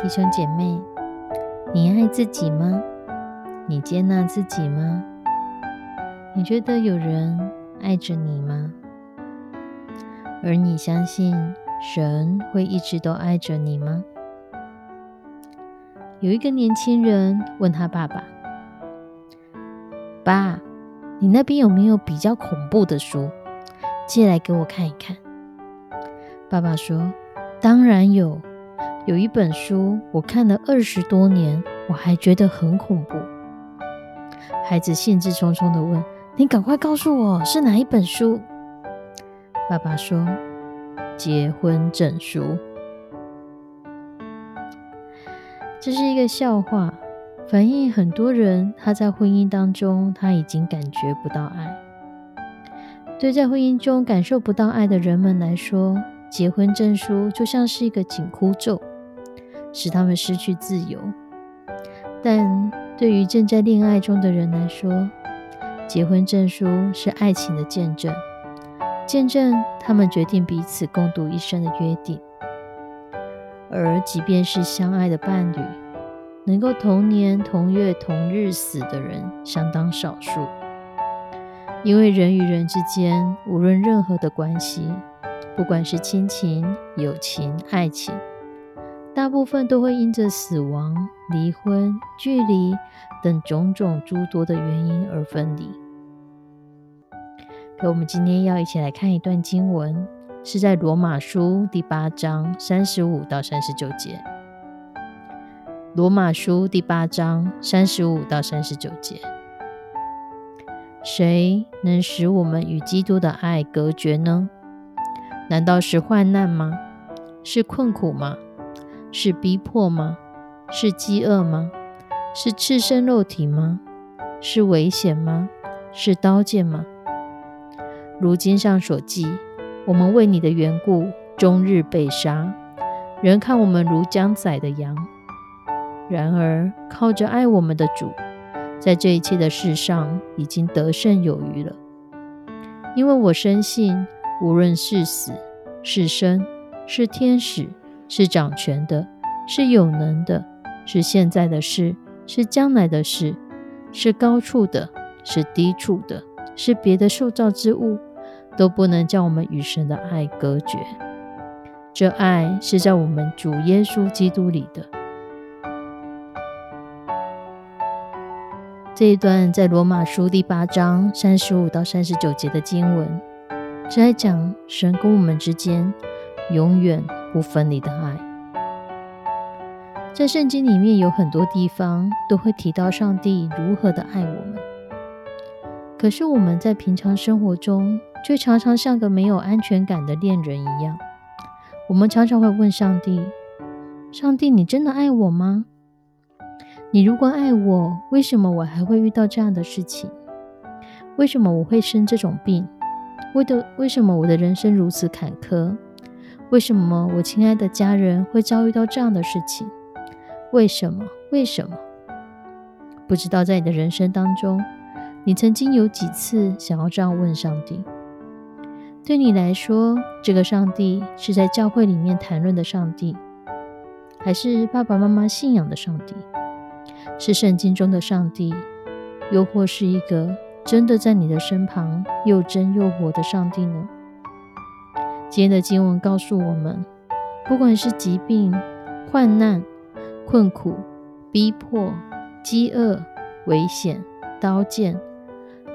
弟兄姐妹，你爱自己吗？你接纳自己吗？你觉得有人爱着你吗？而你相信神会一直都爱着你吗？有一个年轻人问他爸爸：“爸，你那边有没有比较恐怖的书？借来给我看一看。”爸爸说：“当然有。”有一本书，我看了二十多年，我还觉得很恐怖。孩子兴致冲冲的问：“你赶快告诉我是哪一本书？”爸爸说：“结婚证书。”这是一个笑话，反映很多人他在婚姻当中他已经感觉不到爱。对在婚姻中感受不到爱的人们来说，结婚证书就像是一个紧箍咒。使他们失去自由，但对于正在恋爱中的人来说，结婚证书是爱情的见证，见证他们决定彼此共度一生的约定。而即便是相爱的伴侣，能够同年同月同日死的人相当少数，因为人与人之间，无论任何的关系，不管是亲情、友情、爱情。大部分都会因着死亡、离婚、距离等种种诸多的原因而分离。可我们今天要一起来看一段经文，是在罗马书第八章三十五到三十九节。罗马书第八章三十五到三十九节，谁能使我们与基督的爱隔绝呢？难道是患难吗？是困苦吗？是逼迫吗？是饥饿吗？是赤身肉体吗？是危险吗？是刀剑吗？如经上所记，我们为你的缘故，终日被杀，人看我们如将宰的羊。然而靠着爱我们的主，在这一切的事上已经得胜有余了。因为我深信，无论是死是生，是天使。是掌权的，是有能的，是现在的事，是将来的事，是高处的，是低处的，是别的受造之物，都不能将我们与神的爱隔绝。这爱是在我们主耶稣基督里的。这一段在罗马书第八章三十五到三十九节的经文，是在讲神跟我们之间永远。不分离的爱，在圣经里面有很多地方都会提到上帝如何的爱我们。可是我们在平常生活中，却常常像个没有安全感的恋人一样。我们常常会问上帝：“上帝，你真的爱我吗？你如果爱我，为什么我还会遇到这样的事情？为什么我会生这种病？为的为什么我的人生如此坎坷？”为什么我亲爱的家人会遭遇到这样的事情？为什么？为什么？不知道在你的人生当中，你曾经有几次想要这样问上帝？对你来说，这个上帝是在教会里面谈论的上帝，还是爸爸妈妈信仰的上帝？是圣经中的上帝，又或是一个真的在你的身旁又真又活的上帝呢？今天的经文告诉我们，不管是疾病、患难、困苦、逼迫、饥饿、危险、刀剑，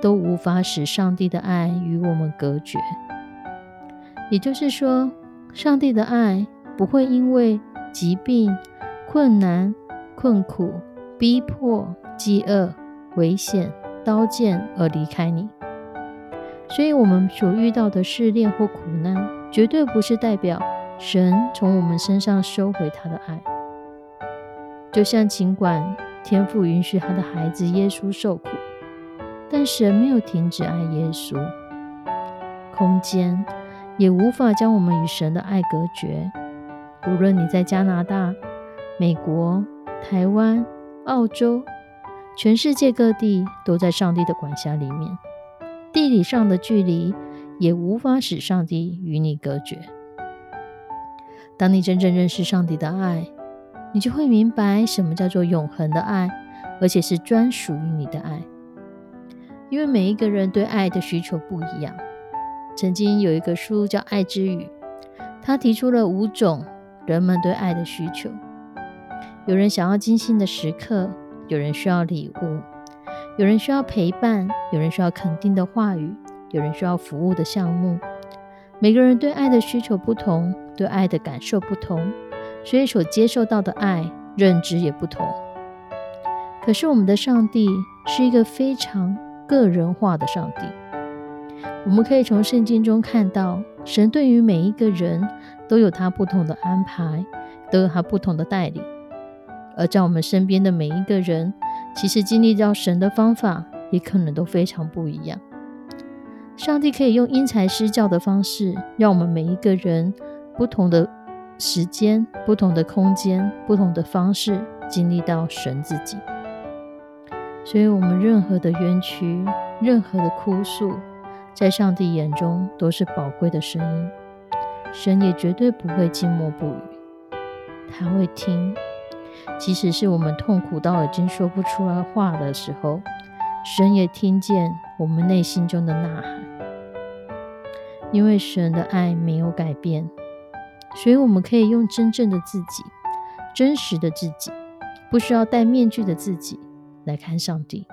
都无法使上帝的爱与我们隔绝。也就是说，上帝的爱不会因为疾病、困难、困苦、逼迫、饥饿、危险、刀剑而离开你。所以，我们所遇到的试炼或苦难，绝对不是代表神从我们身上收回他的爱。就像，尽管天父允许他的孩子耶稣受苦，但神没有停止爱耶稣。空间也无法将我们与神的爱隔绝。无论你在加拿大、美国、台湾、澳洲，全世界各地都在上帝的管辖里面。地理上的距离也无法使上帝与你隔绝。当你真正认识上帝的爱，你就会明白什么叫做永恒的爱，而且是专属于你的爱。因为每一个人对爱的需求不一样。曾经有一个书叫《爱之语》，他提出了五种人们对爱的需求：有人想要精心的时刻，有人需要礼物。有人需要陪伴，有人需要肯定的话语，有人需要服务的项目。每个人对爱的需求不同，对爱的感受不同，所以所接受到的爱认知也不同。可是我们的上帝是一个非常个人化的上帝。我们可以从圣经中看到，神对于每一个人都有他不同的安排，都有他不同的带领。而在我们身边的每一个人。其实经历到神的方法，也可能都非常不一样。上帝可以用因材施教的方式，让我们每一个人不同的时间、不同的空间、不同的方式经历到神自己。所以，我们任何的冤屈、任何的哭诉，在上帝眼中都是宝贵的声音。神也绝对不会静默不语，他会听。即使是我们痛苦到已经说不出来话的时候，神也听见我们内心中的呐喊。因为神的爱没有改变，所以我们可以用真正的自己、真实的自己，不需要戴面具的自己来看上帝。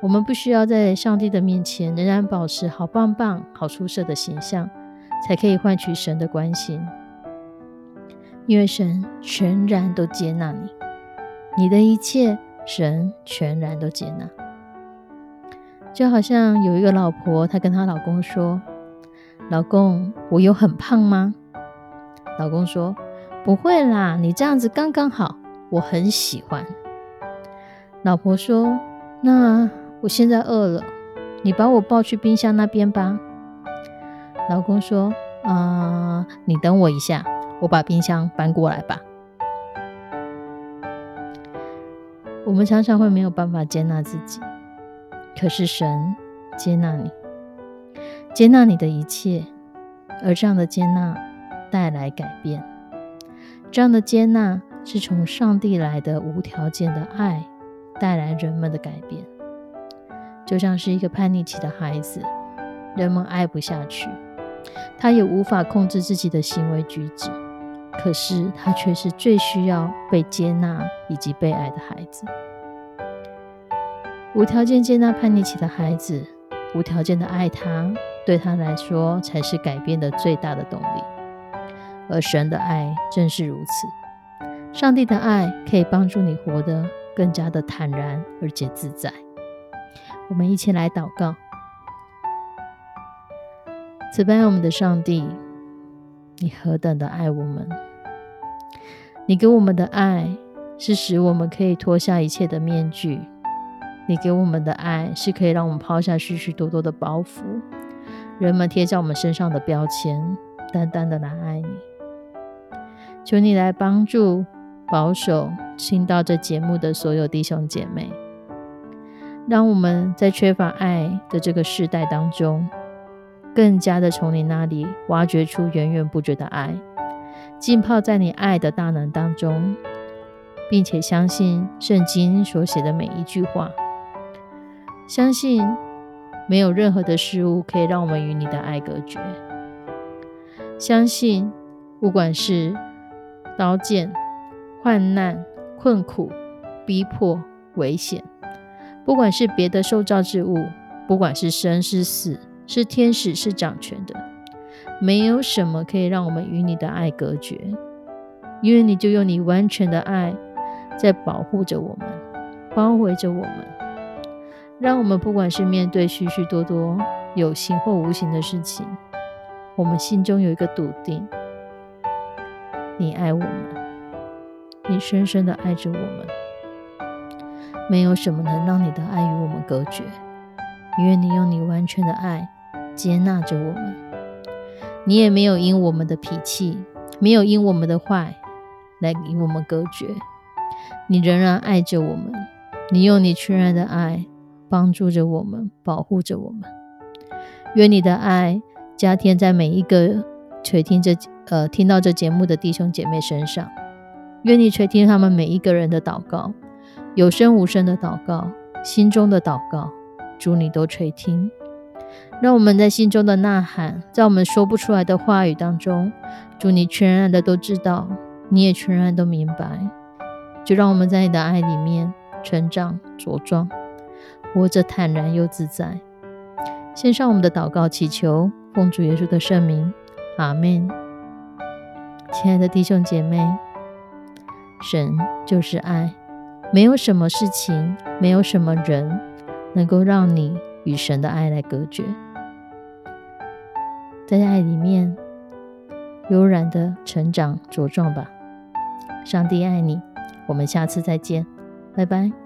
我们不需要在上帝的面前仍然保持好棒棒、好出色的形象，才可以换取神的关心。因为神全然都接纳你，你的一切，神全然都接纳。就好像有一个老婆，她跟她老公说：“老公，我有很胖吗？”老公说：“不会啦，你这样子刚刚好，我很喜欢。”老婆说：“那我现在饿了，你把我抱去冰箱那边吧。”老公说：“啊，你等我一下。”我把冰箱搬过来吧。我们常常会没有办法接纳自己，可是神接纳你，接纳你的一切，而这样的接纳带来改变。这样的接纳是从上帝来的无条件的爱，带来人们的改变。就像是一个叛逆期的孩子，人们爱不下去，他也无法控制自己的行为举止。可是他却是最需要被接纳以及被爱的孩子。无条件接纳叛逆期的孩子，无条件的爱他，对他来说才是改变的最大的动力。而神的爱正是如此。上帝的爱可以帮助你活得更加的坦然而且自在。我们一起来祷告：慈悲我们的上帝。你何等的爱我们！你给我们的爱是使我们可以脱下一切的面具；你给我们的爱是可以让我们抛下许许多多的包袱，人们贴在我们身上的标签，单单的来爱你。求你来帮助、保守听到这节目的所有弟兄姐妹，让我们在缺乏爱的这个时代当中。更加的从你那里挖掘出源源不绝的爱，浸泡在你爱的大能当中，并且相信圣经所写的每一句话，相信没有任何的事物可以让我们与你的爱隔绝，相信不管是刀剑、患难、困苦、逼迫、危险、不管是别的受造之物，不管是生是死，是天使是掌权的，没有什么可以让我们与你的爱隔绝，因为你就用你完全的爱在保护着我们，包围着我们，让我们不管是面对许许多多有形或无形的事情，我们心中有一个笃定：你爱我们，你深深的爱着我们。没有什么能让你的爱与我们隔绝，因为你用你完全的爱接纳着我们。你也没有因我们的脾气，没有因我们的坏来与我们隔绝。你仍然爱着我们，你用你全然的爱帮助着我们，保护着我们。愿你的爱加添在每一个垂听这呃听到这节目的弟兄姐妹身上。愿你垂听他们每一个人的祷告。有声无声的祷告，心中的祷告，主你都垂听。让我们在心中的呐喊，在我们说不出来的话语当中，主你全然的都知道，你也全然都明白。就让我们在你的爱里面成长茁壮，活着坦然又自在。献上我们的祷告，祈求奉主耶稣的圣名，阿门。亲爱的弟兄姐妹，神就是爱。没有什么事情，没有什么人，能够让你与神的爱来隔绝。在爱里面，悠然的成长茁壮吧。上帝爱你，我们下次再见，拜拜。